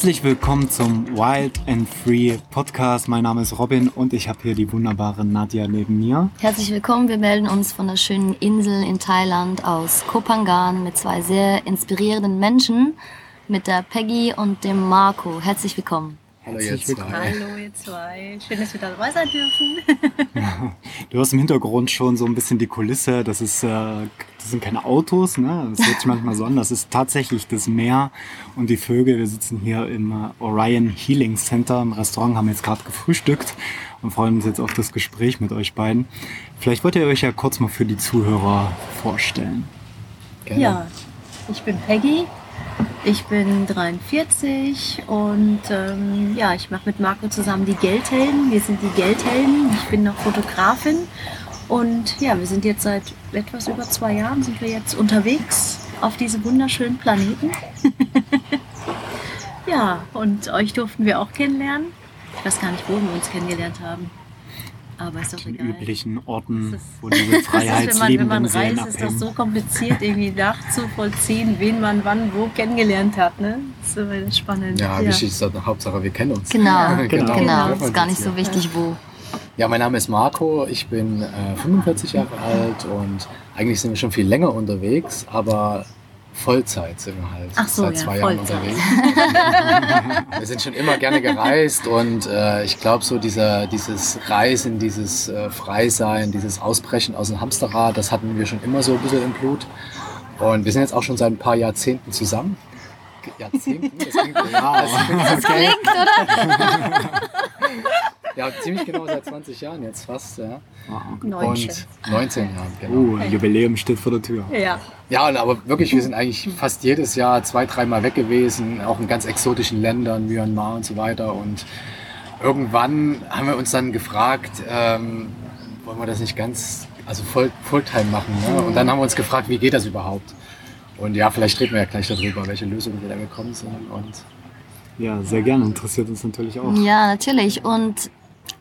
Herzlich willkommen zum Wild and Free Podcast. Mein Name ist Robin und ich habe hier die wunderbare Nadja neben mir. Herzlich willkommen. Wir melden uns von der schönen Insel in Thailand aus Kopangan mit zwei sehr inspirierenden Menschen, mit der Peggy und dem Marco. Herzlich willkommen. Hallo ihr zwei. Hallo ihr zwei. Schön, dass wir dabei sein dürfen. Du hast im Hintergrund schon so ein bisschen die Kulisse. Das, ist, äh, das sind keine Autos, ne? das hört sich manchmal so an. Das ist tatsächlich das Meer und die Vögel. Wir sitzen hier im äh, Orion Healing Center im Restaurant, haben jetzt gerade gefrühstückt und freuen uns jetzt auf das Gespräch mit euch beiden. Vielleicht wollt ihr euch ja kurz mal für die Zuhörer vorstellen. Gerne. Ja, ich bin Peggy. Ich bin 43 und ähm, ja, ich mache mit Marco zusammen die Geldhelden. Wir sind die Geldhelden. Ich bin noch Fotografin und ja, wir sind jetzt seit etwas über zwei Jahren sind wir jetzt unterwegs auf diesem wunderschönen Planeten. ja, und euch durften wir auch kennenlernen. Ich weiß gar nicht, wo wir uns kennengelernt haben. Aber ist doch Den egal. üblichen Orten, ist- wo diese ist, wenn man, wenn man reist, ist das so kompliziert, irgendwie nachzuvollziehen, wen man wann wo kennengelernt hat. Ne? Das ist so spannend. Ja, wichtig ist doch Hauptsache, wir kennen uns. Genau, Genau. genau. Treffen wir Ist gar nicht so wichtig, wo. Ja, mein Name ist Marco, ich bin äh, 45 Jahre alt und eigentlich sind wir schon viel länger unterwegs, aber Vollzeit sind wir halt Ach so, seit ja, zwei Jahren Vollzeit. unterwegs. wir sind schon immer gerne gereist und äh, ich glaube so dieser, dieses Reisen, dieses äh, Freisein, dieses Ausbrechen aus dem Hamsterrad, das hatten wir schon immer so ein bisschen im Blut. Und wir sind jetzt auch schon seit ein paar Jahrzehnten zusammen. Jahrzehnten? Das klingt, ja, Das klingt, oder? Ja, ziemlich genau seit 20 Jahren jetzt fast, ja. Neunchen. Und 19 Jahren, genau. Oh, Jubiläum steht vor der Tür. Ja. Ja, aber wirklich, wir sind eigentlich fast jedes Jahr zwei, dreimal weg gewesen, auch in ganz exotischen Ländern, Myanmar und so weiter. Und irgendwann haben wir uns dann gefragt, ähm, wollen wir das nicht ganz, also voll, Fulltime machen? Ne? Und dann haben wir uns gefragt, wie geht das überhaupt? Und ja, vielleicht reden wir ja gleich darüber, welche Lösungen wir da gekommen sind. Und Ja, sehr gerne. Interessiert uns natürlich auch. Ja, natürlich. Und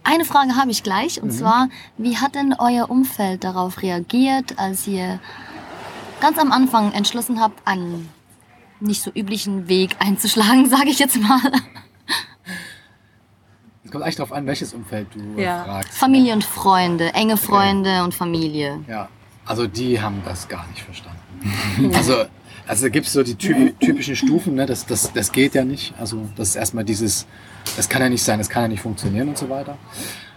eine Frage habe ich gleich. Und zwar, wie hat denn euer Umfeld darauf reagiert, als ihr ganz am Anfang entschlossen habt, einen nicht so üblichen Weg einzuschlagen, sage ich jetzt mal? es kommt eigentlich darauf an, welches Umfeld du äh, Ja. fragst. Familie und Freunde, enge Freunde und Familie. Ja, also die haben das gar nicht verstanden. Also, also da gibt es so die typ typischen Stufen, ne? das, das, das geht ja nicht. Also das ist erstmal dieses, das kann ja nicht sein, das kann ja nicht funktionieren und so weiter.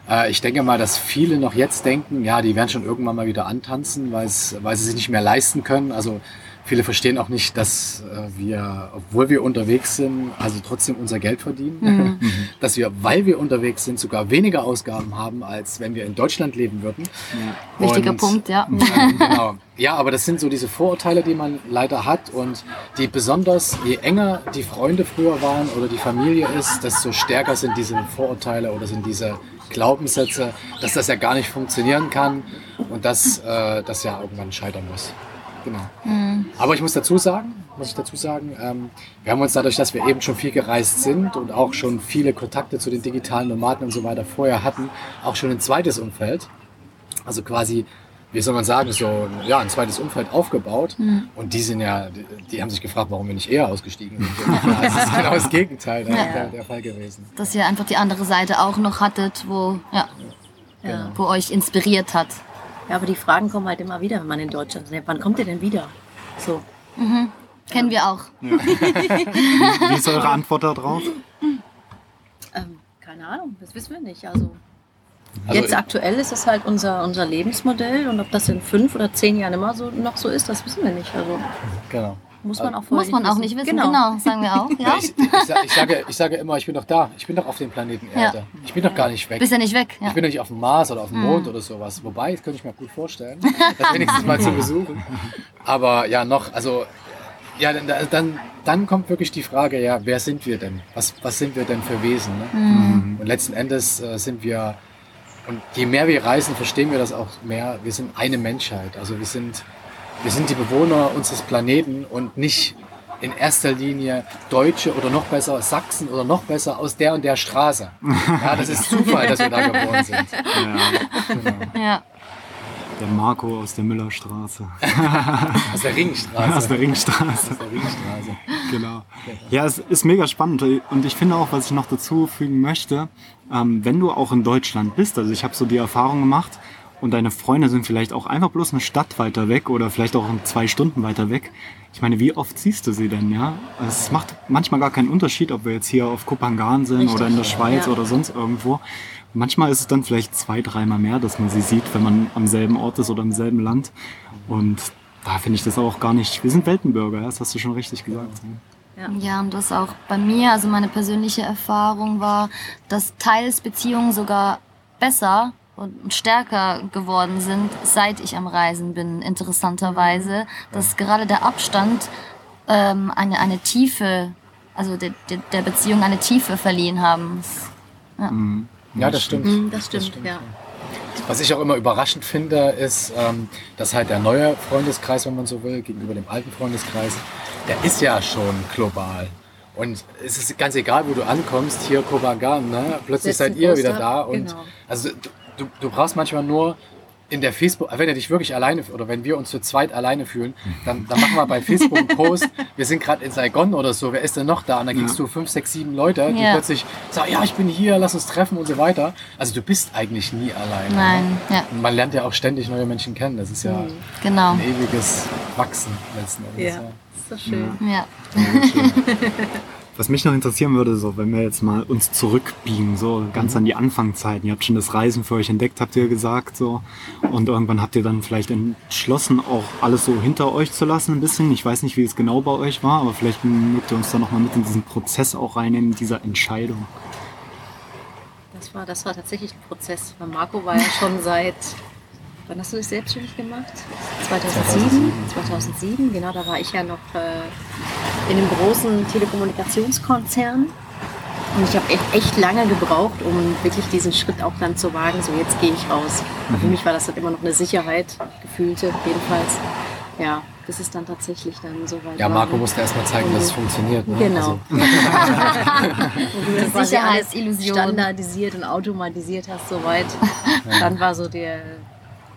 Äh, ich denke mal, dass viele noch jetzt denken, ja, die werden schon irgendwann mal wieder antanzen, weil sie sich nicht mehr leisten können. Also viele verstehen auch nicht, dass äh, wir, obwohl wir unterwegs sind, also trotzdem unser Geld verdienen. dass wir, weil wir unterwegs sind, sogar weniger Ausgaben haben, als wenn wir in Deutschland leben würden. Wichtiger Und- Punkt, ja. ja, genau. Ja, aber das sind so diese Vorurteile, die man leider hat und die besonders, je enger die Freunde früher waren oder die Familie ist, desto stärker sind diese Vorurteile oder sind diese Glaubenssätze, dass das ja gar nicht funktionieren kann und dass äh, das ja irgendwann scheitern muss. Genau. Aber ich muss dazu sagen, muss ich dazu sagen, ähm, wir haben uns dadurch, dass wir eben schon viel gereist sind und auch schon viele Kontakte zu den digitalen Nomaden und so weiter vorher hatten, auch schon ein zweites Umfeld. Also quasi, wie soll man sagen, so ja, ein zweites Umfeld aufgebaut. Und die sind ja, die, die haben sich gefragt, warum wir nicht eher ausgestiegen sind. Ja, das ist genau das Gegenteil der, der, der Fall gewesen. Dass ihr einfach die andere Seite auch noch hattet, wo, ja, Ja. wo euch inspiriert hat. Ja, aber die Fragen kommen halt immer wieder, wenn man in Deutschland ist. Wann kommt ihr denn wieder? So. Kennen wir auch. Wie ist eure Antwort darauf? Ähm, keine Ahnung, das wissen wir nicht. Also, Also jetzt aktuell ist es halt unser, unser Lebensmodell und ob das in fünf oder zehn Jahren immer so noch so ist, das wissen wir nicht. Also Genau. Muss man auch Muss man auch nicht wissen, genau, sagen wir auch. Ja? Ich, ich, sa- ich, sage, ich sage immer, ich bin doch da. Ich bin doch auf dem Planeten Ja. Erde. Ich bin doch gar nicht weg. Bist ja nicht weg. Ja. Ich bin doch nicht auf dem Mars oder auf dem Mond oder sowas. Wobei, das könnte ich mir gut vorstellen, das wenigstens mal zu besuchen. Aber ja, noch, also, ja, dann, dann, dann kommt wirklich die Frage, ja, wer sind wir denn? Was, was sind wir denn für Wesen? Ne? Und letzten Endes äh, sind wir, und je mehr wir reisen, verstehen wir das auch mehr, wir sind eine Menschheit. Also wir sind, wir sind die Bewohner unseres Planeten und nicht in erster Linie Deutsche oder noch besser Sachsen oder noch besser aus der und der Straße. Ja, das ist Zufall, dass wir da geboren sind. Ja, ja. der Marco aus der Müllerstraße, Aus der Ringstraße. aus der Ringstraße. Aus der Ringstraße. genau. Ja, es ist mega spannend und ich finde auch, was ich noch dazu fügen möchte, ähm, wenn du auch in Deutschland bist, also ich habe so die Erfahrung gemacht und deine Freunde sind vielleicht auch einfach bloß eine Stadt weiter weg oder vielleicht auch zwei Stunden weiter weg. Ich meine, wie oft siehst du sie denn, ja? Es macht manchmal gar keinen Unterschied, ob wir jetzt hier auf Kupangan sind Richtig, oder in der Schweiz ja. oder sonst irgendwo. Manchmal ist es dann vielleicht zwei, dreimal mehr, dass man sie sieht, wenn man am selben Ort ist oder im selben Land. Und da finde ich das auch gar nicht. Wir sind Weltenbürger, ja? das hast du schon richtig gesagt. Ja, und was auch bei mir, also meine persönliche Erfahrung war, dass teils Beziehungen sogar besser und stärker geworden sind, seit ich am Reisen bin, interessanterweise. Dass gerade der Abstand ähm, eine, eine Tiefe, also der, der, der Beziehung eine Tiefe verliehen haben. Ja, das stimmt. Mhm, das stimmt, ja. Was ich auch immer überraschend finde, ist, ähm, dass halt der neue Freundeskreis, wenn man so will, gegenüber dem alten Freundeskreis, der ist ja schon global. Und es ist ganz egal, wo du ankommst, hier Kobagan, ne? plötzlich Setzt seid ihr Poster, wieder da. Und genau. also du, du, brauchst manchmal nur in der Facebook, wenn du dich wirklich alleine oder wenn wir uns zu zweit alleine fühlen, dann, dann machen wir bei Facebook einen Post, wir sind gerade in Saigon oder so, wer ist denn noch da? Und dann kriegst du fünf, sechs, sieben Leute, die Ja. plötzlich sagen, ja, ich bin hier, lass uns treffen und so weiter. Also du bist eigentlich nie alleine. Nein, ja, Und man lernt ja auch ständig neue Menschen kennen. Das ist ja genau. ein ewiges Wachsen letzten Endes. Ja, ist so schön. Ja. Was mich noch interessieren würde, so wenn wir jetzt mal uns zurückbeamen, so ganz an die Anfangzeiten. Ihr habt schon das Reisen für euch entdeckt, habt ihr gesagt, so. Und irgendwann habt ihr dann vielleicht entschlossen, auch alles so hinter euch zu lassen, ein bisschen. Ich weiß nicht, wie es genau bei euch war, aber vielleicht mögt ihr uns da noch mal mit in diesen Prozess auch reinnehmen, dieser Entscheidung. Das war, das war tatsächlich ein Prozess. Weil Marco war ja schon seit, wann hast du dich selbstständig gemacht? 2007. 2007, genau, da war ich ja noch äh, in einem großen Telekommunikationskonzern. Und ich habe echt, echt lange gebraucht, um wirklich diesen Schritt auch dann zu wagen, so jetzt gehe ich raus. Und Für mich war das dann immer noch eine Sicherheit, gefühlte jedenfalls. Ja, bis es dann tatsächlich dann so weit Ja, war. Marco musste erst mal zeigen, dass es funktioniert. Ne? Genau. Also, alles Sicherheitsillusion. standardisiert und automatisiert hast soweit. Dann war so der,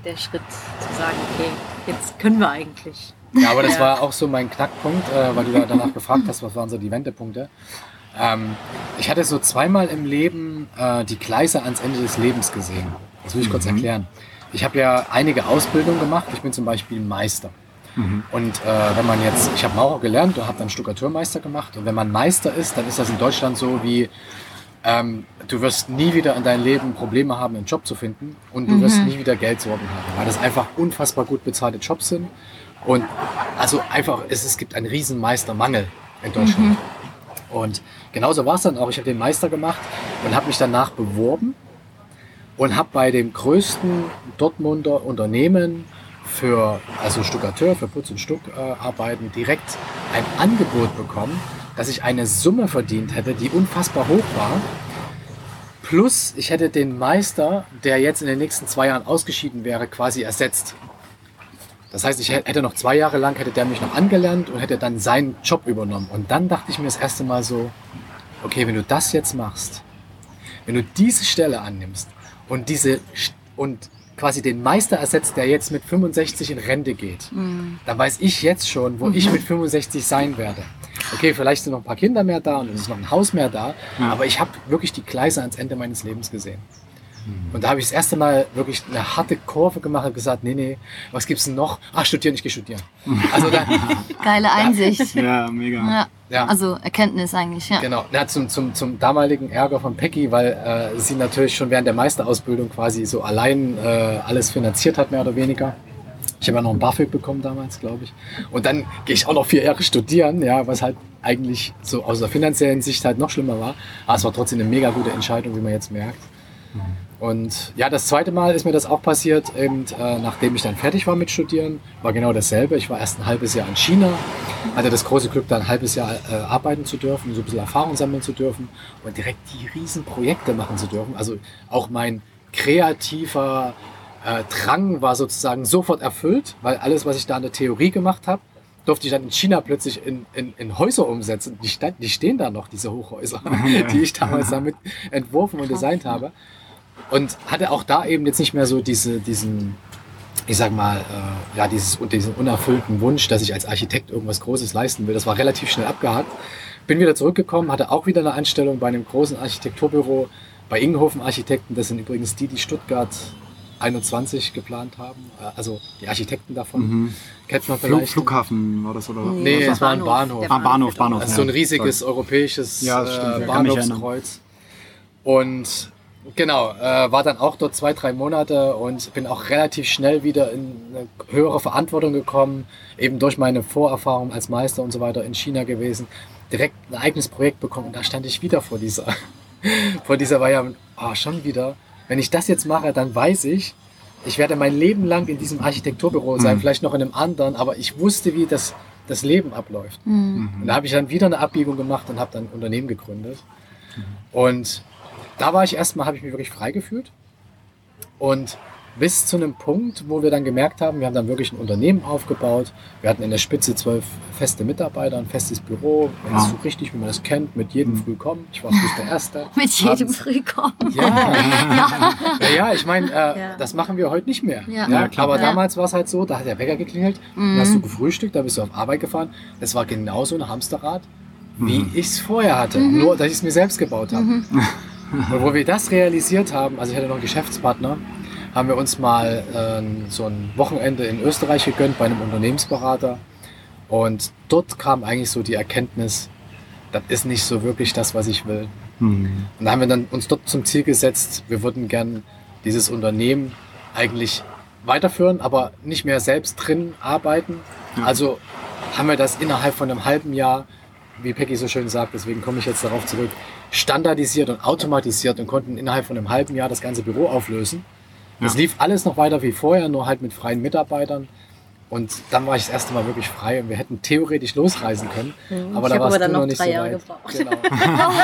der Schritt zu sagen, okay, jetzt können wir eigentlich. Ja, aber das Ja. war auch so mein Knackpunkt, äh, weil du da danach gefragt hast, was waren so die Wendepunkte. Ähm, ich hatte so zweimal im Leben äh, die Gleise ans Ende des Lebens gesehen. Das will ich kurz erklären. Ich habe ja einige Ausbildungen gemacht. Ich bin zum Beispiel Meister. Und äh, wenn man jetzt, ich habe Maurer gelernt und habe dann Stuckateurmeister gemacht. Und wenn man Meister ist, dann ist das in Deutschland so wie, ähm, du wirst nie wieder in deinem Leben Probleme haben, einen Job zu finden und du wirst nie wieder Geldsorgen haben, weil das einfach unfassbar gut bezahlte Jobs sind. Und also einfach, es, es gibt einen riesen Meistermangel in Deutschland. Und genauso war es dann auch. Ich habe den Meister gemacht und habe mich danach beworben und habe bei dem größten Dortmunder Unternehmen für also Stuckateur, für Putz- und Stuckarbeiten direkt ein Angebot bekommen, dass ich eine Summe verdient hätte, die unfassbar hoch war. Plus ich hätte den Meister, der jetzt in den nächsten zwei Jahren ausgeschieden wäre, quasi ersetzt. Das heißt, ich hätte noch zwei Jahre lang, hätte der mich noch angelernt und hätte dann seinen Job übernommen. Und dann dachte ich mir das erste Mal so, okay, wenn du das jetzt machst, wenn du diese Stelle annimmst und diese und quasi den Meister ersetzt, der jetzt mit 65 in Rente geht, dann weiß ich jetzt schon, wo ich mit 65 sein werde. Okay, vielleicht sind noch ein paar Kinder mehr da und es ist noch ein Haus mehr da, aber ich habe wirklich die Gleise ans Ende meines Lebens gesehen. Und da habe ich das erste Mal wirklich eine harte Kurve gemacht und gesagt, nee, nee, was gibt's denn noch? Ach, studieren, ich gehe studieren. Also da, Geile Einsicht. Ja, mega. Ja. Ja. Also Erkenntnis eigentlich, ja. Genau, ja, zum, zum, zum damaligen Ärger von Peggy, weil äh, sie natürlich schon während der Meisterausbildung quasi so allein äh, alles finanziert hat, mehr oder weniger. Ich habe ja noch ein BAföG bekommen damals, glaube ich. Und dann gehe ich auch noch vier Jahre studieren, ja, was halt eigentlich so aus der finanziellen Sicht halt noch schlimmer war. Aber es war trotzdem eine mega gute Entscheidung, wie man jetzt merkt. Und ja, das zweite Mal ist mir das auch passiert, eben, äh, nachdem ich dann fertig war mit Studieren, war genau dasselbe. Ich war erst ein halbes Jahr in China, hatte das große Glück, da ein halbes Jahr äh, arbeiten zu dürfen, so ein bisschen Erfahrung sammeln zu dürfen und direkt die riesen Projekte machen zu dürfen. Also auch mein kreativer äh, Drang war sozusagen sofort erfüllt, weil alles, was ich da in der Theorie gemacht habe, durfte ich dann in China plötzlich in, in, in Häuser umsetzen. Die, stand, die stehen da noch, diese Hochhäuser, die ich damals damit entworfen und designt habe. Und hatte auch da eben jetzt nicht mehr so diese, diesen, ich sag mal, äh, ja, dieses, diesen unerfüllten Wunsch, dass ich als Architekt irgendwas Großes leisten will, das war relativ schnell abgehakt. Bin wieder zurückgekommen, hatte auch wieder eine Anstellung bei einem großen Architekturbüro bei Ingenhofen Architekten. Das sind übrigens die, die Stuttgart 21 geplant haben. Äh, Also die Architekten davon. Mhm. Kennt man Flug, vielleicht. Flughafen war das, oder? Nee, Das es war ein Bahnhof. Ah, Bahnhof, Bahnhof. Also so ein ja. riesiges europäisches Ja, das äh, ja, mich Bahnhofskreuz. Und genau, äh, war dann auch dort zwei, drei Monate und bin auch relativ schnell wieder in eine höhere Verantwortung gekommen, eben durch meine Vorerfahrung als Meister und so weiter in China gewesen, direkt ein eigenes Projekt bekommen und da stand ich wieder vor dieser, vor dieser Variable, ah, schon wieder. Wenn ich das jetzt mache, dann weiß ich, ich werde mein Leben lang in diesem Architekturbüro sein, Mhm. vielleicht noch in einem anderen, aber ich wusste, wie das, das Leben abläuft. Mhm. Und da habe ich dann wieder eine Abbiegung gemacht und habe dann ein Unternehmen gegründet. Und da war ich erstmal, habe ich mich wirklich frei gefühlt. Und bis zu einem Punkt, wo wir dann gemerkt haben, wir haben dann wirklich ein Unternehmen aufgebaut. Wir hatten in der Spitze zwölf feste Mitarbeiter, ein festes Büro, wenn es Wow. so richtig, wie man das kennt, mit jedem früh kommen. Ich war früh der Erste. Mit jedem Abends- Frühkommen. Ja, ja, ja ich meine, äh, Ja. das machen wir heute nicht mehr. Ja. Ja, klar. Aber Ja. damals war es halt so, da hat der Wecker geklingelt, dann hast du gefrühstückt, da bist du auf Arbeit gefahren. Das war genauso ein Hamsterrad, wie ich es vorher hatte. Nur, dass ich es mir selbst gebaut habe. Und wo wir das realisiert haben, also ich hatte noch einen Geschäftspartner, haben wir uns mal äh, so ein Wochenende in Österreich gegönnt bei einem Unternehmensberater. Und dort kam eigentlich so die Erkenntnis, das ist nicht so wirklich das, was ich will. Mhm. Und da haben wir dann uns dort zum Ziel gesetzt, wir würden gern dieses Unternehmen eigentlich weiterführen, aber nicht mehr selbst drin arbeiten. Also haben wir das innerhalb von einem halben Jahr, wie Peggy so schön sagt, deswegen komme ich jetzt darauf zurück, standardisiert und automatisiert und konnten innerhalb von einem halben Jahr das ganze Büro auflösen. Es Ja. lief alles noch weiter wie vorher, nur halt mit freien Mitarbeitern. Und dann war ich das erste Mal wirklich frei und wir hätten theoretisch losreisen können. Aber Ich da warst aber dann du noch noch nicht drei so Jahre weit. gebraucht. Genau.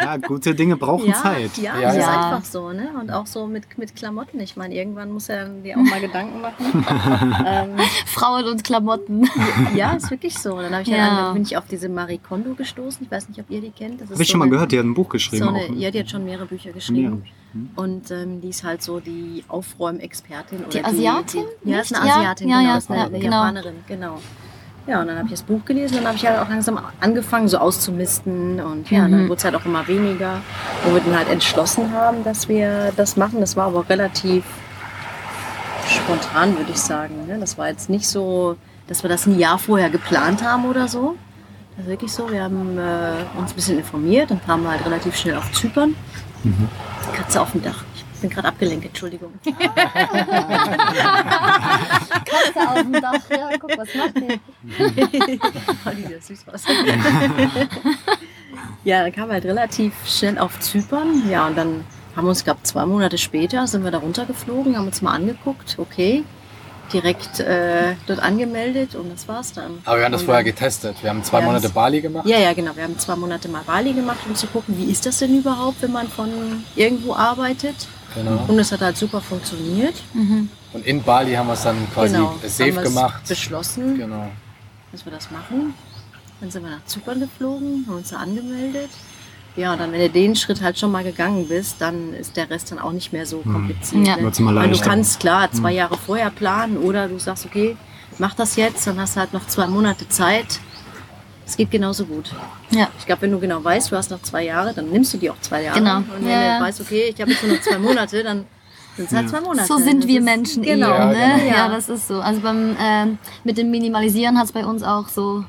Ja, gute Dinge brauchen ja, Zeit. Ja, Ja, das ist ja. einfach so, ne? Und auch so mit, mit Klamotten. Ich meine, irgendwann muss er dir auch mal Gedanken machen. ähm, Frauen und Klamotten. ja, ist wirklich so. Dann, ich Ja. dann bin ich auf diese Marie Kondo gestoßen. Ich weiß nicht, ob ihr die kennt. Habe ich so schon mal gehört, die hat ein Buch geschrieben. So eine, auch, ne? ja, die hat schon mehrere Bücher geschrieben. Und ähm, die ist halt so die Aufräumexpertin. oder Die Asiatin? Die, ja, ist eine Nicht? Asiatin, ja, genau. ja, ist eine, ja, eine genau. Japanerin, genau. Ja, und dann habe ich das Buch gelesen und dann habe ich halt auch langsam angefangen, so auszumisten. Und ja, Mhm. dann wurde es halt auch immer weniger, wo wir dann halt entschlossen haben, dass wir das machen. Das war aber relativ spontan, würde ich sagen. Ne? Das war jetzt nicht so, dass wir das ein Jahr vorher geplant haben oder so. Das ist wirklich so. Wir haben äh, uns ein bisschen informiert und kamen halt relativ schnell auf Zypern. Katze auf dem Dach. Ich bin gerade abgelenkt, Entschuldigung. Katze auf dem Dach. Ja, guck, was macht die? Oh, die ist süß was. ja, dann kamen wir halt relativ schnell auf Zypern. Ja, und dann haben wir uns, glaube zwei Monate später sind wir da runtergeflogen, haben uns mal angeguckt. Okay, direkt äh, dort angemeldet und das war's dann. Aber wir haben das Und vorher getestet. Wir haben zwei Wir Monate Bali gemacht. Ja, ja, genau. Wir haben zwei Monate mal Bali gemacht, um zu gucken, wie ist das denn überhaupt, wenn man von irgendwo arbeitet. Genau. Und es hat halt super funktioniert. Mhm. Und in Bali haben wir es dann quasi genau. safe haben gemacht. beschlossen, Genau. dass wir das machen. Dann sind wir nach Zypern geflogen, haben uns da angemeldet. Ja, und dann, wenn du den Schritt halt schon mal gegangen bist, dann ist der Rest dann auch nicht mehr so kompliziert. Ja. Ne? Weil du kannst klar zwei Jahre vorher planen oder du sagst, okay, mach das jetzt, dann hast du halt noch zwei Monate Zeit. Es geht genauso gut. Ja. Ich glaube, wenn du genau weißt, du hast noch zwei Jahre, dann nimmst du die auch zwei Jahre. Genau. Und wenn Ja, ja. du weißt, okay, ich habe jetzt nur noch zwei Monate, dann sind es halt zwei Monate. So sind Das wir ist- Menschen genau. eher, Ja, ne? genau. Ja, das ist so. Also beim ähm, mit dem Minimalisieren hat es bei uns auch so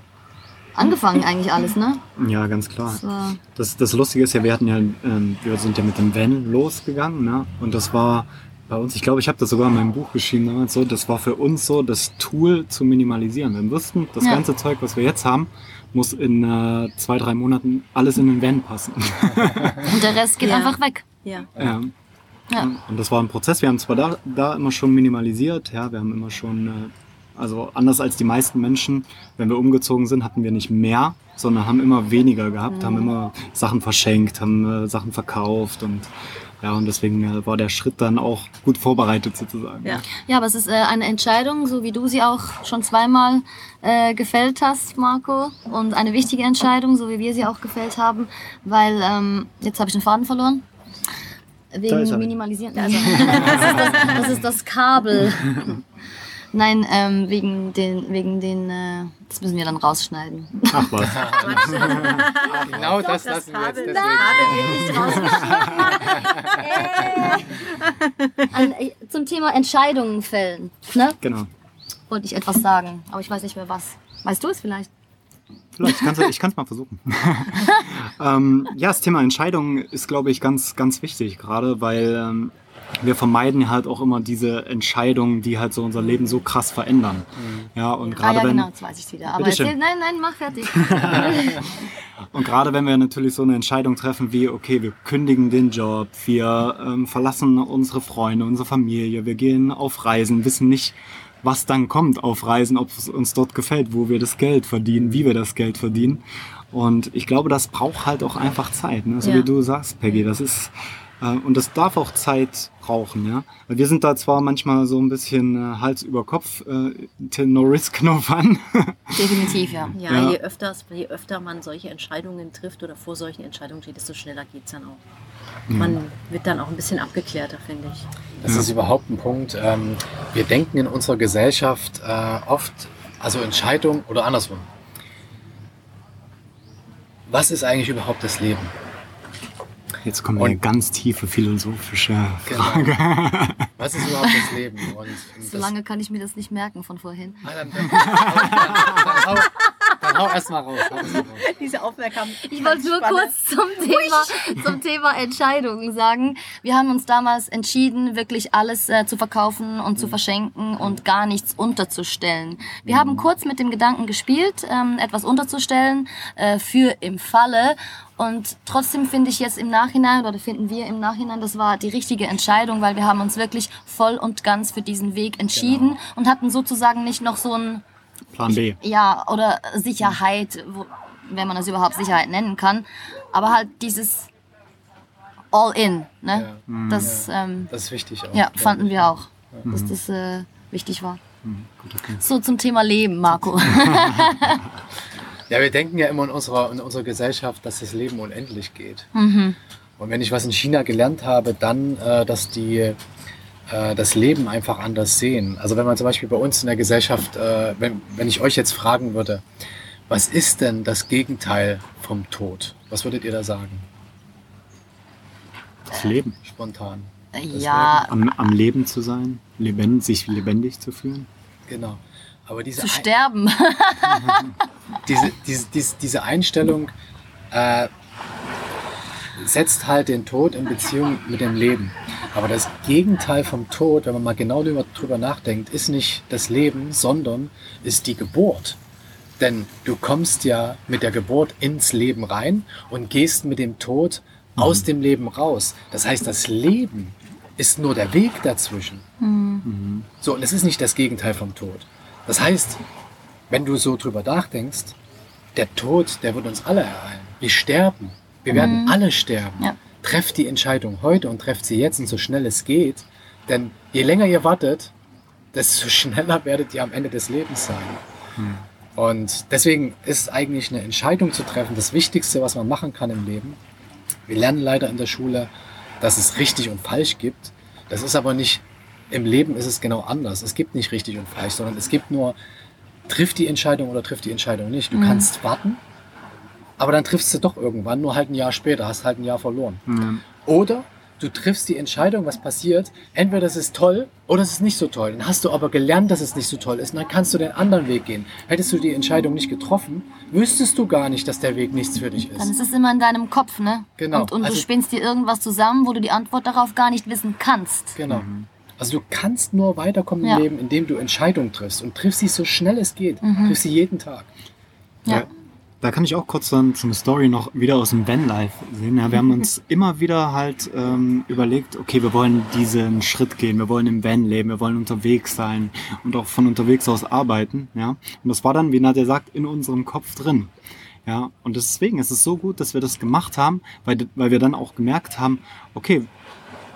angefangen eigentlich alles, ne? Ja, ganz klar. So. Das, das Lustige ist ja, wir hatten ja, ähm, wir sind ja mit dem Van losgegangen, ne? Und das war bei uns, ich glaube, ich habe das sogar in meinem Buch geschrieben damals so, das war für uns so das Tool zu minimalisieren. Wir wussten, das Ja. ganze Zeug, was wir jetzt haben, muss in äh, zwei, drei Monaten alles in den Van passen. Und der Rest geht Ja. einfach weg. Ja. ja. Ja. Und das war ein Prozess. Wir haben zwar da, da immer schon minimalisiert, ja, wir haben immer schon, äh, also anders als die meisten Menschen, wenn wir umgezogen sind, hatten wir nicht mehr, sondern haben immer weniger gehabt, haben immer Sachen verschenkt, haben äh, Sachen verkauft und ja, und deswegen äh, war der Schritt dann auch gut vorbereitet sozusagen. Ja. Ja, aber es ist äh, eine Entscheidung, so wie du sie auch schon zweimal äh, gefällt hast, Marco. Und eine wichtige Entscheidung, so wie wir sie auch gefällt haben. Weil, ähm, jetzt habe ich den Faden verloren. Da ist Wegen er. Minimalisieren. Also, das, ist das, das ist das Kabel. Nein, ähm, wegen den, wegen den, äh, das müssen wir dann rausschneiden. Ach was. Genau das das lassen wir jetzt. Deswegen. Rausgeschnitten. An, äh, zum Thema Entscheidungen fällen, ne? Genau. Wollte ich etwas sagen, aber ich weiß nicht mehr was. Weißt du es vielleicht? Vielleicht, ich kann es mal versuchen. ähm, ja, das Thema Entscheidungen ist, glaube ich, ganz, ganz wichtig, gerade weil ähm, wir vermeiden ja halt auch immer diese Entscheidungen, die halt so unser Leben so krass verändern. Ja, und Ah gerade ja, wenn, genau, jetzt weiß ich wieder. Aber erzähl, nein, nein, mach fertig. Und gerade wenn wir natürlich so eine Entscheidung treffen wie, okay, wir kündigen den Job, wir ähm, verlassen unsere Freunde, unsere Familie, wir gehen auf Reisen, wissen nicht, was dann kommt auf Reisen, ob es uns dort gefällt, wo wir das Geld verdienen, wie wir das Geld verdienen. Und ich glaube, das braucht halt auch einfach Zeit, ne? so Ja. wie du sagst, Peggy. Das ist und das darf auch Zeit brauchen, ja. Wir sind da zwar manchmal so ein bisschen äh, Hals über Kopf, äh, no risk, no fun. Definitiv, ja. Ja, Ja. Je, öfters, je öfter man solche Entscheidungen trifft oder vor solchen Entscheidungen steht, desto schneller geht es dann auch. Man wird dann auch ein bisschen abgeklärter, finde ich. Das ist überhaupt ein Punkt. Ähm, wir denken in unserer Gesellschaft äh, oft, also Entscheidung oder andersrum. Was ist eigentlich überhaupt das Leben? Jetzt kommen eine ganz tiefe philosophische Genau. Frage. Was ist überhaupt das Leben? Und, und So das- lange kann ich mir das nicht merken von vorhin. Ah, dann, dann, dann, hau, dann hau erst mal raus. Hau erst mal raus. Diese Aufmerksamkeit. Ich wollte nur kurz zum Thema, zum Thema Entscheidungen sagen. Wir haben uns damals entschieden, wirklich alles äh, zu verkaufen und zu verschenken und gar nichts unterzustellen. Wir haben kurz mit dem Gedanken gespielt, ähm, etwas unterzustellen äh, für im Falle. Und trotzdem finde ich jetzt im Nachhinein, oder finden wir im Nachhinein, das war die richtige Entscheidung, weil wir haben uns wirklich voll und ganz für diesen Weg entschieden und hatten sozusagen nicht noch so ein Plan B. ja, oder Sicherheit, wo, wenn man das überhaupt Sicherheit nennen kann. Aber halt dieses All-In, ne? Das, ähm, Das ist wichtig auch. ja, fanden ich. wir auch, dass das äh, wichtig war. Okay. So zum Thema Leben, Marco. Ja, wir denken ja immer in unserer, in unserer Gesellschaft, dass das Leben unendlich geht. Mhm. Und wenn ich was in China gelernt habe, dann, äh, dass die äh, das Leben einfach anders sehen. Also wenn man zum Beispiel bei uns in der Gesellschaft, äh, wenn, wenn ich euch jetzt fragen würde, was ist denn das Gegenteil vom Tod? Was würdet ihr da sagen? Das Leben. Spontan. ja, Am, am Leben zu sein, lebend, sich lebendig zu fühlen. Genau. Aber diese, zu Ein- sterben. diese, diese, diese, diese Einstellung äh, setzt halt den Tod in Beziehung mit dem Leben. Aber das Gegenteil vom Tod, wenn man mal genau drüber, nachdenkt, ist nicht das Leben, sondern ist die Geburt. Denn du kommst ja mit der Geburt ins Leben rein und gehst mit dem Tod aus dem Leben raus. Das heißt, das Leben ist nur der Weg dazwischen. So, und es ist nicht das Gegenteil vom Tod. Das heißt, wenn du so drüber nachdenkst, der Tod, der wird uns alle ereilen. Wir sterben. Wir werden alle sterben. Ja. Trefft die Entscheidung heute und trefft sie jetzt und so schnell es geht. Denn je länger ihr wartet, desto schneller werdet ihr am Ende des Lebens sein. Und deswegen ist eigentlich eine Entscheidung zu treffen das Wichtigste, was man machen kann im Leben. Wir lernen leider in der Schule, dass es richtig und falsch gibt. Das ist aber nicht, im Leben ist es genau anders. Es gibt nicht richtig und falsch, sondern es gibt nur, trifft die Entscheidung oder trifft die Entscheidung nicht. Du kannst warten, aber dann triffst du doch irgendwann, nur halt ein Jahr später, hast halt ein Jahr verloren. Oder du triffst die Entscheidung, was passiert. Entweder das ist toll oder es ist nicht so toll. Dann hast du aber gelernt, dass es nicht so toll ist und dann kannst du den anderen Weg gehen. Hättest du die Entscheidung nicht getroffen, wüsstest du gar nicht, dass der Weg nichts für dich Dann ist. ist es immer in deinem Kopf, ne? Genau. Und, und Also- du spinnst dir irgendwas zusammen, wo du die Antwort darauf gar nicht wissen kannst. Genau. Also du kannst nur weiterkommen Ja. im Leben, indem du Entscheidungen triffst und triffst sie so schnell es geht. Mhm. Triffst sie jeden Tag. Ja. Da kann ich auch kurz dann zum Story noch wieder aus dem Vanlife sehen. Ja, wir haben uns immer wieder halt ähm, überlegt, okay, wir wollen diesen Schritt gehen, wir wollen im Van leben, wir wollen unterwegs sein und auch von unterwegs aus arbeiten. Ja, und das war dann, wie Nadja sagt, in unserem Kopf drin. Ja, und deswegen ist es so gut, dass wir das gemacht haben, weil, weil wir dann auch gemerkt haben, okay,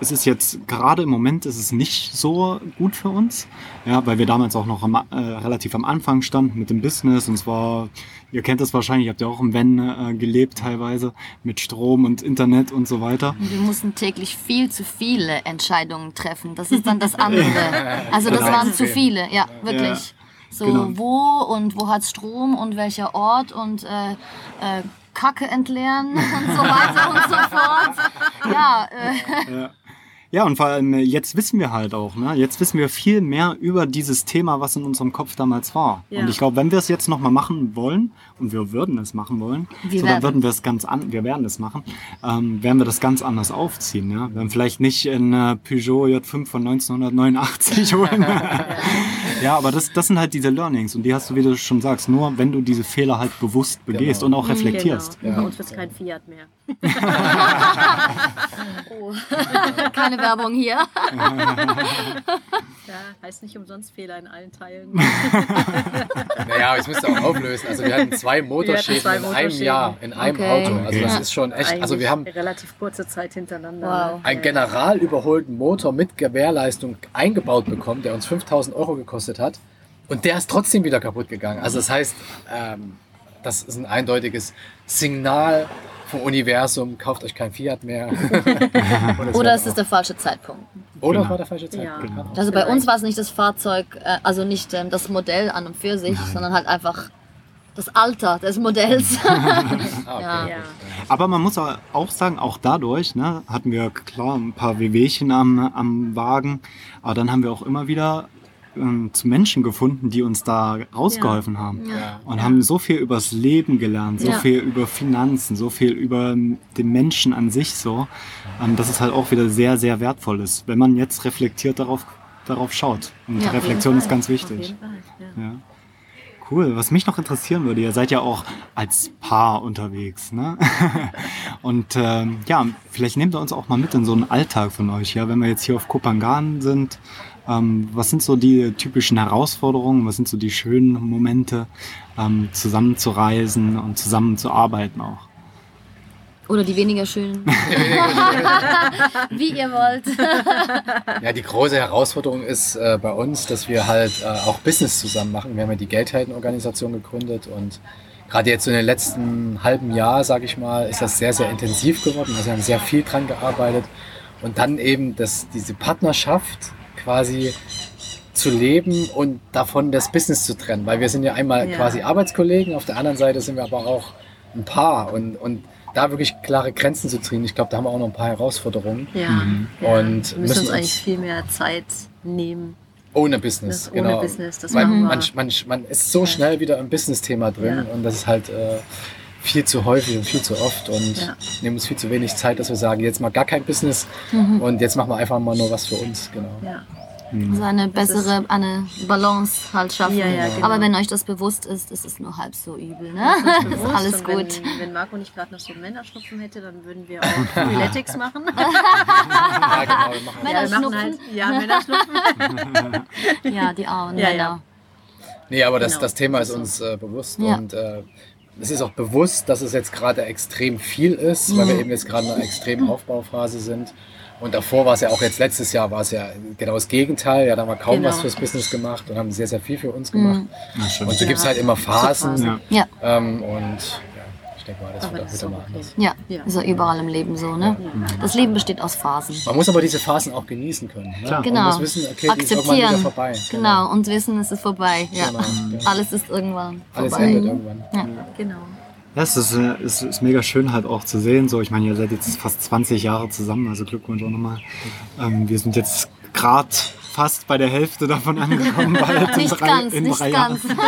es ist jetzt gerade im Moment ist es nicht so gut für uns, ja, weil wir damals auch noch am, äh, relativ am Anfang standen mit dem Business und zwar, ihr kennt das wahrscheinlich, ihr habt ja auch im Van äh, gelebt teilweise mit Strom und Internet und so weiter. Wir mussten täglich viel zu viele Entscheidungen treffen. Das ist dann das andere. Also das Genau. waren zu viele, ja, wirklich. So Genau. wo und wo hat Strom und welcher Ort und äh, äh, Kacke entleeren und so weiter und so fort. Ja, äh, Ja, und vor allem äh, jetzt wissen wir halt auch, ne? Jetzt wissen wir viel mehr über dieses Thema, was in unserem Kopf damals war. Ja. Und ich glaube, wenn wir es jetzt nochmal machen wollen, und wir würden es machen wollen, Wir so, dann werden. würden wir es ganz an, wir werden es machen, ähm, werden wir das ganz anders aufziehen, ja. Wir werden vielleicht nicht in äh, Peugeot J5 von 1989 holen. ja, aber das, das sind halt diese Learnings und die hast du, wie du schon sagst, nur wenn du diese Fehler halt bewusst begehst Genau. und auch reflektierst. Genau. Ja. Bei uns wird es kein Fiat mehr. Oh. keine Werbung hier. Ja, heißt nicht umsonst Fehler in allen Teilen. Naja, ich müsste auch auflösen. Also wir hatten zwei Motorschäden zwei in einem. Jahr, in einem Okay. Auto. Also das ist schon echt, also wir haben relativ kurze Zeit hintereinander. Wow. ne? einen general überholten Motor mit Gewährleistung eingebaut bekommen, der uns 5000 Euro gekostet hat. Und der ist trotzdem wieder kaputt gegangen. Also das heißt, ähm, das ist ein eindeutiges Signal vom Universum, kauft euch kein Fiat mehr. Oder war es ist der falsche Zeitpunkt. Oder Genau. war der falsche Zeit? Ja. Genau. Also bei Vielleicht. uns war es nicht das Fahrzeug, äh, also nicht ähm, das Modell an und für sich, sondern halt einfach das Alter des Modells. Ah, okay. Ja. Ja. Aber man muss auch sagen, auch dadurch ne, hatten wir klar ein paar Wehwehchen am, am Wagen, aber dann haben wir auch immer wieder ähm, zu Menschen gefunden, die uns da rausgeholfen haben. Ja. Und haben so viel übers Leben gelernt, so Ja. viel über Finanzen, so viel über den Menschen an sich so, ähm, dass es halt auch wieder sehr, sehr wertvoll ist, wenn man jetzt reflektiert darauf, darauf schaut. Und Ja, Reflexion ist ganz wichtig. ja. Ja. Cool. Was mich noch interessieren würde, ihr seid ja auch als Paar unterwegs, ne? Und ähm, ja, vielleicht nehmt ihr uns auch mal mit in so einen Alltag von euch, ja, wenn wir jetzt hier auf Kopangan sind. Ähm, was sind so die typischen Herausforderungen? Was sind so die schönen Momente, ähm, zusammen zu reisen und zusammen zu arbeiten auch? Oder die weniger schönen. Wie ihr wollt. Ja, die große Herausforderung ist äh, bei uns, dass wir halt äh, auch Business zusammen machen. Wir haben ja die Geldheldenorganisation gegründet und gerade jetzt so in den letzten halben Jahr, sage ich mal, ist das sehr, sehr intensiv geworden. Also wir haben sehr viel dran gearbeitet und dann eben das, diese Partnerschaft quasi zu leben und davon das Business zu trennen, weil wir sind ja einmal Ja. quasi Arbeitskollegen, auf der anderen Seite sind wir aber auch ein Paar und, und da wirklich klare Grenzen zu ziehen, ich glaube, da haben wir auch noch ein paar Herausforderungen. Ja. Mhm. Ja. Und wir müssen müssen uns eigentlich viel mehr Zeit nehmen. Ohne Business, Das ohne genau. Business, das Weil machen wir. man, man, man ist so schnell wieder im Business-Thema drin Ja. und das ist halt äh, viel zu häufig und viel zu oft und Ja. nehmen uns viel zu wenig Zeit, dass wir sagen, jetzt mal gar kein Business und jetzt machen wir einfach mal nur was für uns. Genau. Ja. So eine bessere eine Balance halt schaffen. Ja, ja, genau. Aber wenn euch das bewusst ist, ist es nur halb so übel. Ne? Das ist bewusst. alles Und gut. Wenn, wenn Marco nicht gerade noch so einen Männerschnupfen hätte, dann würden wir auch Freeletics machen. Ja, genau. Wir machen machen Männerschnupfen? halt, ja, Männerschnupfen. Ja, die armen Ja, Männer. ja. Nee, aber das, Genau. das Thema ist uns äh, bewusst Ja. und äh, es ist auch bewusst, dass es jetzt gerade extrem viel ist, weil wir eben jetzt gerade in einer extremen Aufbauphase sind. Und davor war es ja auch jetzt letztes Jahr war es ja genau das Gegenteil. Ja, da haben wir kaum Genau. was fürs Business gemacht und haben sehr, sehr viel für uns gemacht. Ja, schön. Und so gibt es halt immer Phasen. Ja. Ja, Ähm, und ja, mal, das Aber wird auch wieder mal anders. ja, Ja. ist ja überall im Leben so. Ne? Das Leben besteht aus Phasen. Man muss aber diese Phasen auch genießen können. Ne? Klar. Genau. Man muss wissen, okay, die ist wieder Akzeptieren. vorbei. Genau, und wissen, es ist vorbei. Ja. Genau, ja. Alles ist irgendwann Alles vorbei. endet irgendwann. Genau. Ja, es ist, äh, es ist mega schön halt auch zu sehen. So, ich meine, ihr seid jetzt fast 20 Jahre zusammen, also Glückwunsch auch nochmal. Ähm, wir sind jetzt gerade fast bei der Hälfte davon angekommen. Bald in Nicht drei, ganz, in nicht drei ganz. Jahren.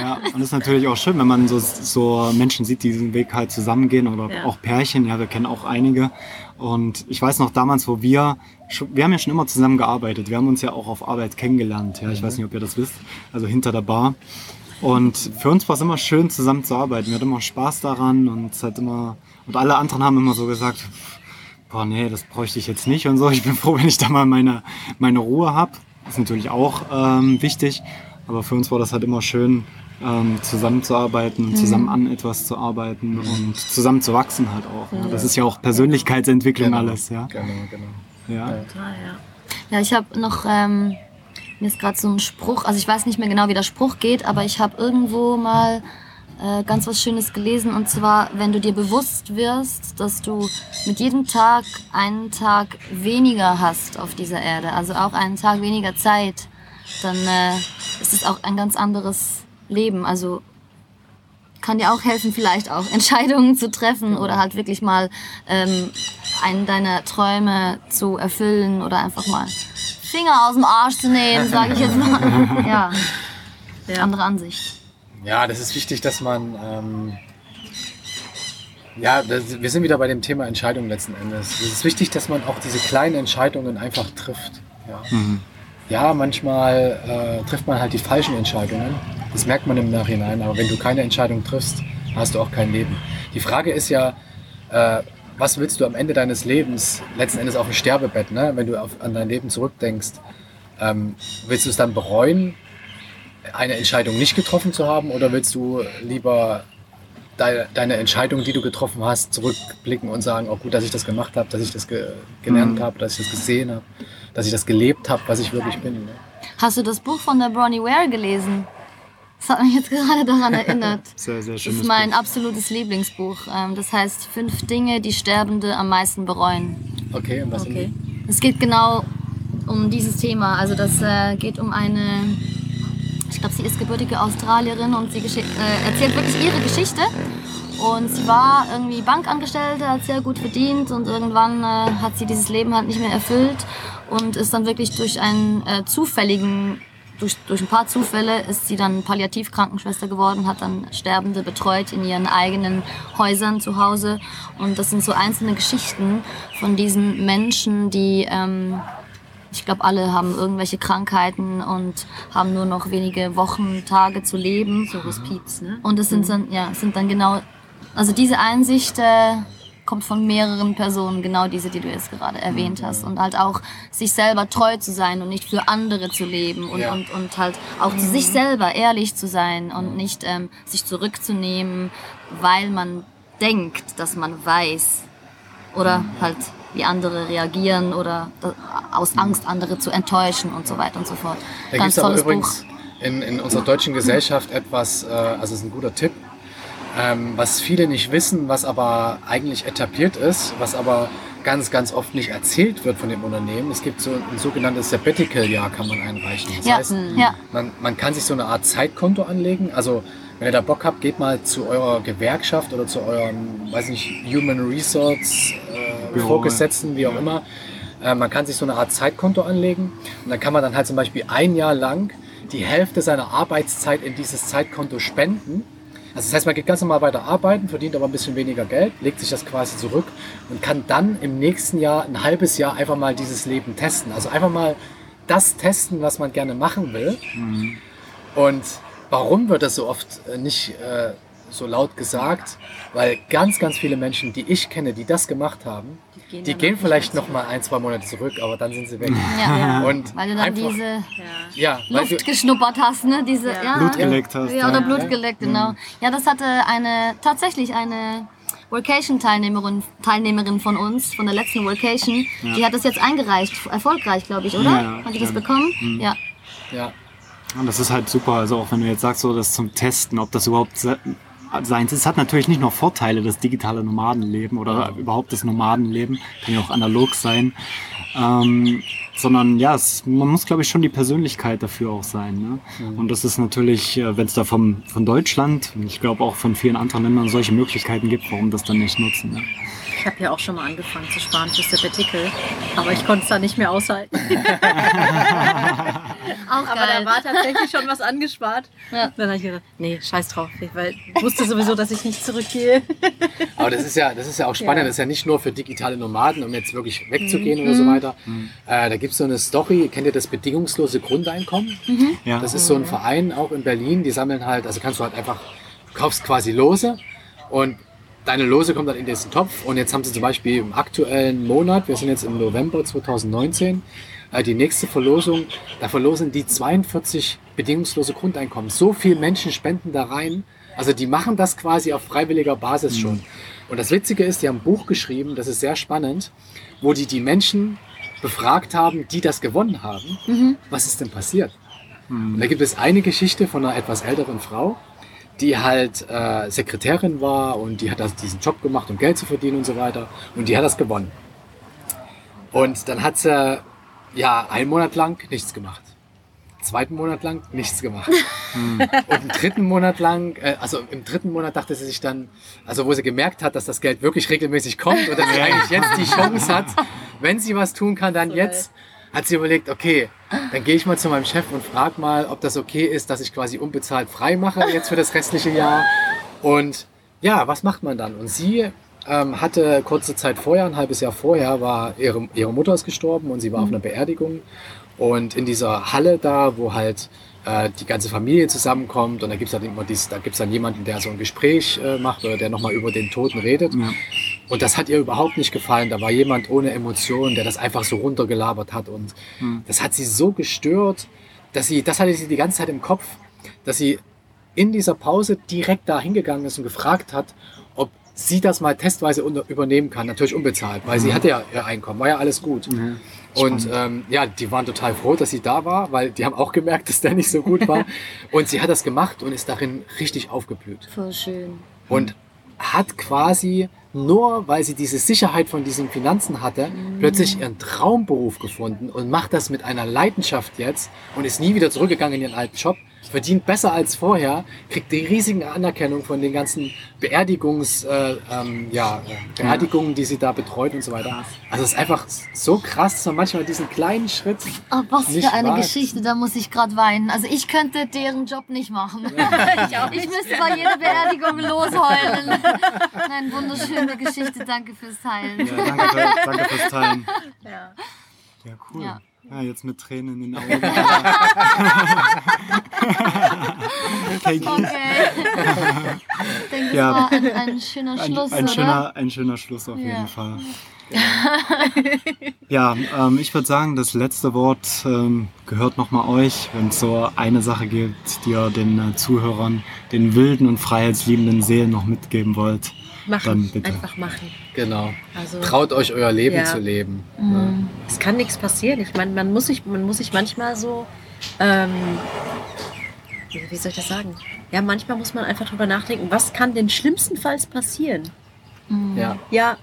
Ja, und es ist natürlich auch schön, wenn man so, so Menschen sieht, die diesen Weg halt zusammengehen oder Ja. auch Pärchen. Ja, wir kennen auch einige. Und ich weiß noch damals, wo wir, schon- wir haben ja schon immer zusammen gearbeitet. Wir haben uns ja auch auf Arbeit kennengelernt. Ja, ich weiß nicht, ob ihr das wisst. Also hinter der Bar. Und für uns war es immer schön, zusammen zu arbeiten. Wir hatten immer Spaß daran und es hat immer, und alle anderen haben immer so gesagt, boah, nee, das bräuchte ich jetzt nicht und so. Ich bin froh, wenn ich da mal meine, meine Ruhe habe. Ist natürlich auch ähm, wichtig. Aber für uns war das halt immer schön, ähm, zusammenzuarbeiten und zusammen an etwas zu arbeiten und zusammen zu wachsen halt auch. Ne? Das ist ja auch Persönlichkeitsentwicklung Genau. alles, ja. Genau, genau. Ja. Total, ja. Ja, ich habe noch, ähm, mir ist gerade so ein Spruch, also ich weiß nicht mehr genau, wie der Spruch geht, aber ich habe irgendwo mal äh, ganz was Schönes gelesen und zwar, wenn du dir bewusst wirst, dass du mit jedem Tag einen Tag weniger hast auf dieser Erde, also auch einen Tag weniger Zeit, dann äh, ist es auch ein ganz anderes Leben. Also kann dir auch helfen, vielleicht auch Entscheidungen zu treffen oder halt wirklich mal ähm, einen deiner Träume zu erfüllen oder einfach mal Finger aus dem Arsch zu nehmen, sage ich jetzt mal. Ja, Ja. andere Ansicht. Ja, das ist wichtig, dass man. Ähm, ja, das, wir sind wieder bei dem Thema Entscheidungen letzten Endes. Es ist wichtig, dass man auch diese kleinen Entscheidungen einfach trifft. Ja, ja manchmal äh, trifft man halt die falschen Entscheidungen. Das merkt man im Nachhinein. Aber wenn du keine Entscheidung triffst, hast du auch kein Leben. Die Frage ist ja, äh, was willst du am Ende deines Lebens, letzten Endes auf dem Sterbebett, ne? wenn du auf, an dein Leben zurückdenkst, ähm, willst du es dann bereuen, eine Entscheidung nicht getroffen zu haben oder willst du lieber deine, Entscheidung, die du getroffen hast, zurückblicken und sagen, oh gut, dass ich das gemacht habe, dass ich das ge gelernt habe, dass ich das gesehen habe, dass ich das gelebt habe, was ich wirklich bin. Ne? Hast du das Buch von der Bronnie Ware gelesen? Das hat mich jetzt gerade daran erinnert. Sehr, sehr Das schönes ist mein Buch. absolutes Lieblingsbuch. Ähm, Das heißt Fünf Dinge, die Sterbende am meisten bereuen. Okay, und was Okay. Es geht genau um dieses Thema. Also das äh, geht um eine, ich glaube, sie ist gebürtige Australierin und sie äh, erzählt wirklich ihre Geschichte. Und sie war irgendwie Bankangestellte, hat sehr gut verdient und irgendwann äh, hat sie dieses Leben halt nicht mehr erfüllt und ist dann wirklich durch einen äh, zufälligen, durch, durch ein paar Zufälle ist sie dann Palliativkrankenschwester geworden, hat dann Sterbende betreut in ihren eigenen Häusern zu Hause. Und das sind so einzelne Geschichten von diesen Menschen, die ähm, ich glaube, alle haben irgendwelche Krankheiten und haben nur noch wenige Wochen, Tage zu leben. So Hospiz, ne? Und es sind dann, ja, es sind dann genau, also diese Einsicht äh, kommt von mehreren Personen, genau diese, die du jetzt gerade erwähnt hast. Und halt auch sich selber treu zu sein und nicht für andere zu leben und, Ja. und, und halt auch zu sich selber ehrlich zu sein und nicht ähm, sich zurückzunehmen, weil man denkt, dass man weiß oder halt wie andere reagieren oder da- aus Angst andere zu enttäuschen und so weiter und so fort. Da gibt Ganz tolles übrigens Buch. in, in unserer deutschen Gesellschaft etwas, äh, also es ist ein guter Tipp, ähm, was viele nicht wissen, was aber eigentlich etabliert ist, was aber ganz, ganz oft nicht erzählt wird von dem Unternehmen. Es gibt so ein sogenanntes Sabbatical-Jahr, kann man einreichen. Das Ja, heißt, ja. man, man kann sich so eine Art Zeitkonto anlegen. Also wenn ihr da Bock habt, geht mal zu eurer Gewerkschaft oder zu eurem, weiß nicht, Human Resource äh, Vorgesetzten, wie auch immer. Äh, man kann sich so eine Art Zeitkonto anlegen und dann kann man dann halt zum Beispiel ein Jahr lang die Hälfte seiner Arbeitszeit in dieses Zeitkonto spenden. Also das heißt, man geht ganz normal weiter arbeiten, verdient aber ein bisschen weniger Geld, legt sich das quasi zurück und kann dann im nächsten Jahr, ein halbes Jahr, einfach mal dieses Leben testen. Also einfach mal das testen, was man gerne machen will. Und warum wird das so oft äh, nicht äh, so laut gesagt? Weil ganz, ganz viele Menschen, die ich kenne, die das gemacht haben, die gehen gehen, danach nicht vielleicht noch mal ein, zwei Monate zurück, aber dann sind sie weg. Ja, ja. Und Weil du dann einfach- diese Ja. Luft geschnuppert hast, ne? Diese, Ja. ja. Blut geleckt hast. Ja, oder ja. Blut geleckt, genau. Ja, das hatte eine, tatsächlich eine Workation-Teilnehmerin Teilnehmerin von uns, von der letzten Workation, die hat das jetzt eingereicht, erfolgreich, glaube ich, oder? Ja, hat die das bekommen? Ja. ja, Und das ist halt super, also auch wenn du jetzt sagst, so das zum Testen, ob das überhaupt se- seins ist. Es hat natürlich nicht nur Vorteile, das digitale Nomadenleben oder überhaupt das Nomadenleben, kann ja auch analog sein, ähm, sondern ja, es, man muss glaube ich schon die Persönlichkeit dafür auch sein. Ne? Und das ist natürlich, wenn es da vom, von Deutschland und ich glaube auch von vielen anderen Ländern solche Möglichkeiten gibt, warum das dann nicht nutzen. Ne? Ich habe ja auch schon mal angefangen zu sparen für Sabbatical, aber ich konnte es da nicht mehr aushalten. Auch Aber geil. da war tatsächlich schon was angespart. Ja. Dann habe ich gedacht, nee, scheiß drauf, weil ich wusste sowieso, dass ich nicht zurückgehe. aber das ist ja, das ist ja auch spannend. Ja. Das ist ja nicht nur für digitale Nomaden, um jetzt wirklich wegzugehen oder so weiter. Äh, da gibt es so eine Story, kennt ihr das bedingungslose Grundeinkommen? Ja. Das ist so ein Verein auch in Berlin, die sammeln halt, also kannst du halt einfach, du kaufst quasi Lose und deine Lose kommen dann in diesen Topf und jetzt haben sie zum Beispiel im aktuellen Monat, wir sind jetzt im November 2019, äh, die nächste Verlosung, da verlosen die 42 bedingungslose Grundeinkommen. So viele Menschen spenden da rein, also die machen das quasi auf freiwilliger Basis schon. Und das Witzige ist, die haben ein Buch geschrieben, das ist sehr spannend, wo die die Menschen befragt haben, die das gewonnen haben, Mhm. was ist denn passiert? Und da gibt es eine Geschichte von einer etwas älteren Frau, die halt äh, Sekretärin war und die hat das, diesen Job gemacht, um Geld zu verdienen und so weiter. Und die hat das gewonnen. Und dann hat sie ja einen Monat lang nichts gemacht. Zweiten Monat lang nichts gemacht. Und im dritten Monat lang, äh, also im dritten Monat dachte sie sich dann, also wo sie gemerkt hat, dass das Geld wirklich regelmäßig kommt und dass sie eigentlich jetzt die Chance hat, wenn sie was tun kann, dann jetzt, hat sie überlegt, okay, dann gehe ich mal zu meinem Chef und frage mal, ob das okay ist, dass ich quasi unbezahlt frei mache jetzt für das restliche Jahr. Und ja, was macht man dann? Und sie ähm, hatte kurze Zeit vorher, ein halbes Jahr vorher, war ihre, ihre Mutter ist gestorben und sie war auf einer Beerdigung. Und in dieser Halle da, wo halt äh, die ganze Familie zusammenkommt und da gibt's dann immer dies, da gibt's dann jemanden, der so ein Gespräch äh, macht oder der nochmal über den Toten redet. Ja. Und das hat ihr überhaupt nicht gefallen. Da war jemand ohne Emotionen, der das einfach so runtergelabert hat. Und das hat sie so gestört, dass sie, das hatte sie die ganze Zeit im Kopf, dass sie in dieser Pause direkt da hingegangen ist und gefragt hat, ob sie das mal testweise unter- übernehmen kann. Natürlich unbezahlt, weil sie hatte ja ihr Einkommen, war ja alles gut. Und ähm, ja, die waren total froh, dass sie da war, weil die haben auch gemerkt, dass der nicht so gut war. und sie hat das gemacht und ist darin richtig aufgeblüht Voll schön. und hat quasi nur, weil sie diese Sicherheit von diesen Finanzen hatte, plötzlich ihren Traumberuf gefunden und macht das mit einer Leidenschaft jetzt und ist nie wieder zurückgegangen in ihren alten Job, verdient besser als vorher, kriegt die riesigen Anerkennung von den ganzen Beerdigungs, äh, ähm, ja, äh, Beerdigungen, die sie da betreut und so weiter. Also es ist einfach so krass, dass man manchmal diesen kleinen Schritt Ach, was Nicht für eine wahr? Geschichte, da muss ich gerade weinen. Also ich könnte deren Job nicht machen. Ich auch Ich müsste bei jeder Beerdigung losheulen. Eine wunderschöne Geschichte, danke fürs Teilen. Ja, danke, danke fürs Teilen. Ja. Ja, cool. Ja. Jetzt mit Tränen in den Augen. okay. Ich denke, Ja. war ein, ein schöner ein, Schluss, ein, oder? schöner, ein schöner Schluss auf Ja. jeden Fall. Ja, ähm, ich würde sagen, das letzte Wort ähm, gehört nochmal euch. Wenn es so eine Sache gibt, die ihr den äh, Zuhörern, den wilden und freiheitsliebenden Seelen noch mitgeben wollt, Machen. bitte. Einfach machen. genau. Also Traut euch euer Leben Ja. zu leben. Mhm. es kann nichts passieren. Ich meine, man muss sich, man muss sich manchmal so, ähm, wie wie soll ich das sagen? Ja, manchmal muss man einfach drüber nachdenken, was kann denn schlimmstenfalls passieren? Mhm. Ja. Ja,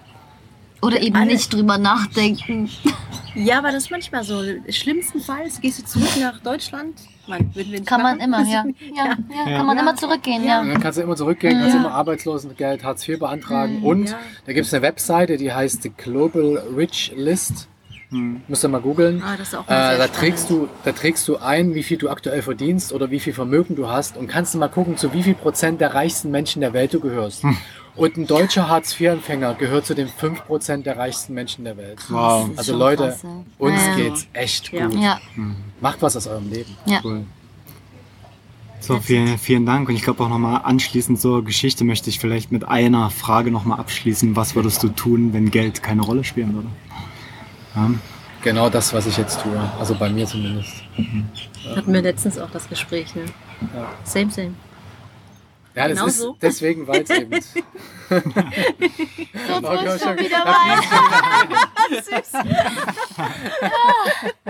Oder eben Alle- nicht drüber nachdenken. ja, aber das ist manchmal so. Schlimmstenfalls gehst du zurück nach Deutschland. Man, würden wir nicht Kann man machen. immer, ja. Ja, ja, Ja. kann man Ja. immer zurückgehen, Ja. Dann kannst du immer zurückgehen, kannst Ja. immer Arbeitslosengeld, Hartz IV beantragen. Mhm. Und Ja. da gibt es eine Webseite, die heißt The Global Rich List. Hm. Musst du mal googeln. Ah, das ist auch Äh, da, trägst du, da trägst du ein, wie viel du aktuell verdienst oder wie viel Vermögen du hast und kannst du mal gucken, zu wie viel Prozent der reichsten Menschen der Welt du gehörst. Und ein deutscher Hartz-IV-Empfänger gehört zu den 5 Prozent der reichsten Menschen der Welt. Wow. Also Leute, krass, ja. uns ja. geht's echt Ja. gut. Ja, Macht was aus eurem Leben. ja. Cool. So, vielen, vielen Dank. Und ich glaube auch nochmal anschließend zur Geschichte möchte ich vielleicht mit einer Frage nochmal abschließen. Was würdest du tun, wenn Geld keine Rolle spielen würde? Ja. Genau das, was ich jetzt tue. Also bei mir zumindest. Hatten wir letztens auch das Gespräch, ne? Ja. Same, same. Ja, das Genau ist so. deswegen, weil es eben. So Okay, frisch schon okay. wieder Wein.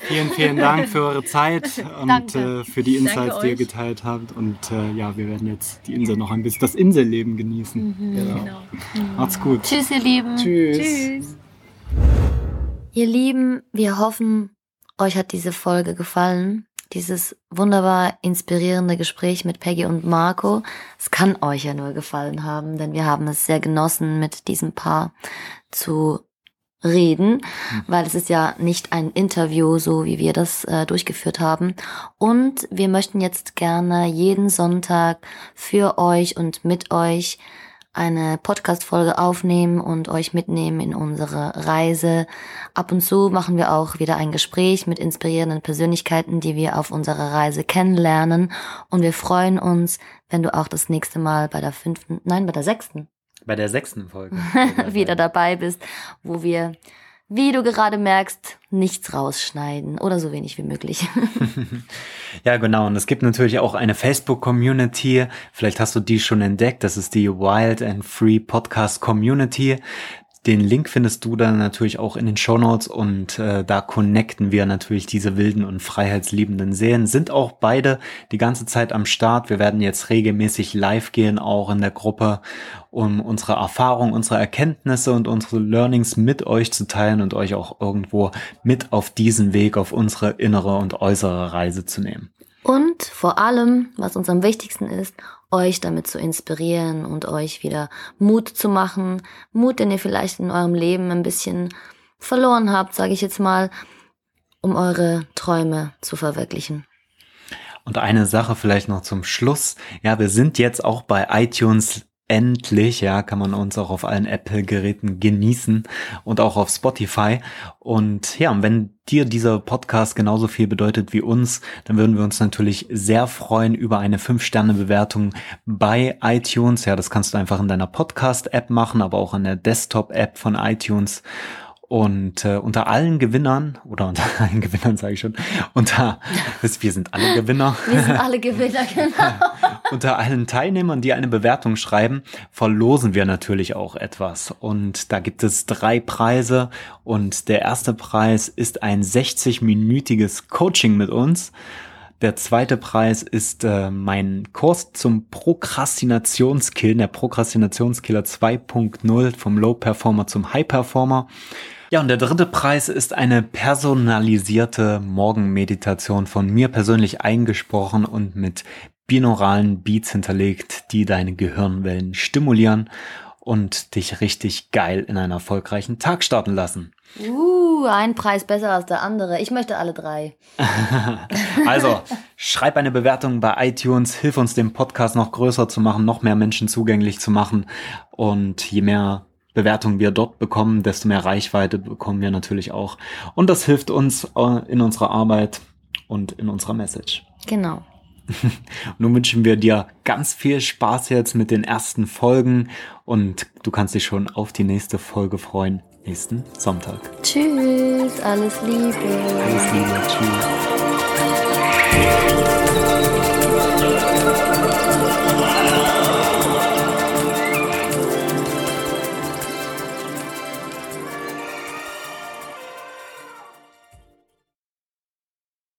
Vielen, vielen Dank für eure Zeit und äh, für die Insights, Danke die ihr euch. geteilt habt. Und äh, ja, wir werden jetzt die Insel noch ein bisschen, das Inselleben genießen. Genau. Genau. Macht's gut. Tschüss, ihr Lieben. Tschüss. Tschüss. Ihr Lieben, wir hoffen, euch hat diese Folge gefallen. Dieses wunderbar inspirierende Gespräch mit Peggy und Marco. Es kann euch ja nur gefallen haben, denn wir haben es sehr genossen, mit diesem Paar zu reden, weil es ist ja nicht ein Interview, so wie wir das äh, durchgeführt haben. Und wir möchten jetzt gerne jeden Sonntag für euch und mit euch eine Podcast-Folge aufnehmen und euch mitnehmen in unsere Reise. Ab und zu machen wir auch wieder ein Gespräch mit inspirierenden Persönlichkeiten, die wir auf unserer Reise kennenlernen. Und wir freuen uns, wenn du auch das nächste Mal bei der fünften, nein, bei der sechsten Bei der sechsten Folge. wieder dabei bist, wo wir, wie du gerade merkst, nichts rausschneiden oder so wenig wie möglich. Ja, genau. Und es gibt natürlich auch eine Facebook-Community. Vielleicht hast du die schon entdeckt. Das ist die Wild and Free Podcast Community. Den Link findest du dann natürlich auch in den Show und äh, da connecten wir natürlich diese wilden und freiheitsliebenden Seelen. Sind auch beide die ganze Zeit am Start. Wir werden jetzt regelmäßig live gehen, auch in der Gruppe, um unsere Erfahrungen, unsere Erkenntnisse und unsere Learnings mit euch zu teilen und euch auch irgendwo mit auf diesen Weg, auf unsere innere und äußere Reise zu nehmen. Und vor allem, was uns am wichtigsten ist, euch damit zu inspirieren und euch wieder Mut zu machen. Mut, den ihr vielleicht in eurem Leben ein bisschen verloren habt, sage ich jetzt mal, um eure Träume zu verwirklichen. Und eine Sache vielleicht noch zum Schluss. Ja, wir sind jetzt auch bei iTunes endlich, ja, kann man uns auch auf allen Apple-Geräten genießen und auch auf Spotify. Und ja, wenn dir dieser Podcast genauso viel bedeutet wie uns, dann würden wir uns natürlich sehr freuen über eine 5-Sterne-Bewertung bei iTunes. Ja, das kannst du einfach in deiner Podcast-App machen, aber auch in der Desktop-App von iTunes. Und äh, unter allen Gewinnern, oder unter allen Gewinnern sage ich schon, unter, wir sind alle Gewinner. Wir sind alle Gewinner, genau. unter allen Teilnehmern, die eine Bewertung schreiben, verlosen wir natürlich auch etwas. Und da gibt es drei Preise. Und der erste Preis ist ein 60-minütiges Coaching mit uns. Der zweite Preis ist äh, mein Kurs zum Prokrastinationskill, der Prokrastinationskiller 2.0 vom Low Performer zum High Performer. Ja, und der dritte Preis ist eine personalisierte Morgenmeditation von mir persönlich eingesprochen und mit binauralen Beats hinterlegt, die deine Gehirnwellen stimulieren und dich richtig geil in einen erfolgreichen Tag starten lassen. Uh, ein Preis besser als der andere. Ich möchte alle drei. also, schreib eine Bewertung bei iTunes, hilf uns den Podcast noch größer zu machen, noch mehr Menschen zugänglich zu machen. Und je mehr Bewertungen wir dort bekommen, desto mehr Reichweite bekommen wir natürlich auch. Und das hilft uns äh, in unserer Arbeit und in unserer Message. Genau. Nun wünschen wir dir ganz viel Spaß jetzt mit den ersten Folgen und du kannst dich schon auf die nächste Folge freuen, nächsten Sonntag. Tschüss, alles Liebe. Alles Liebe, tschüss.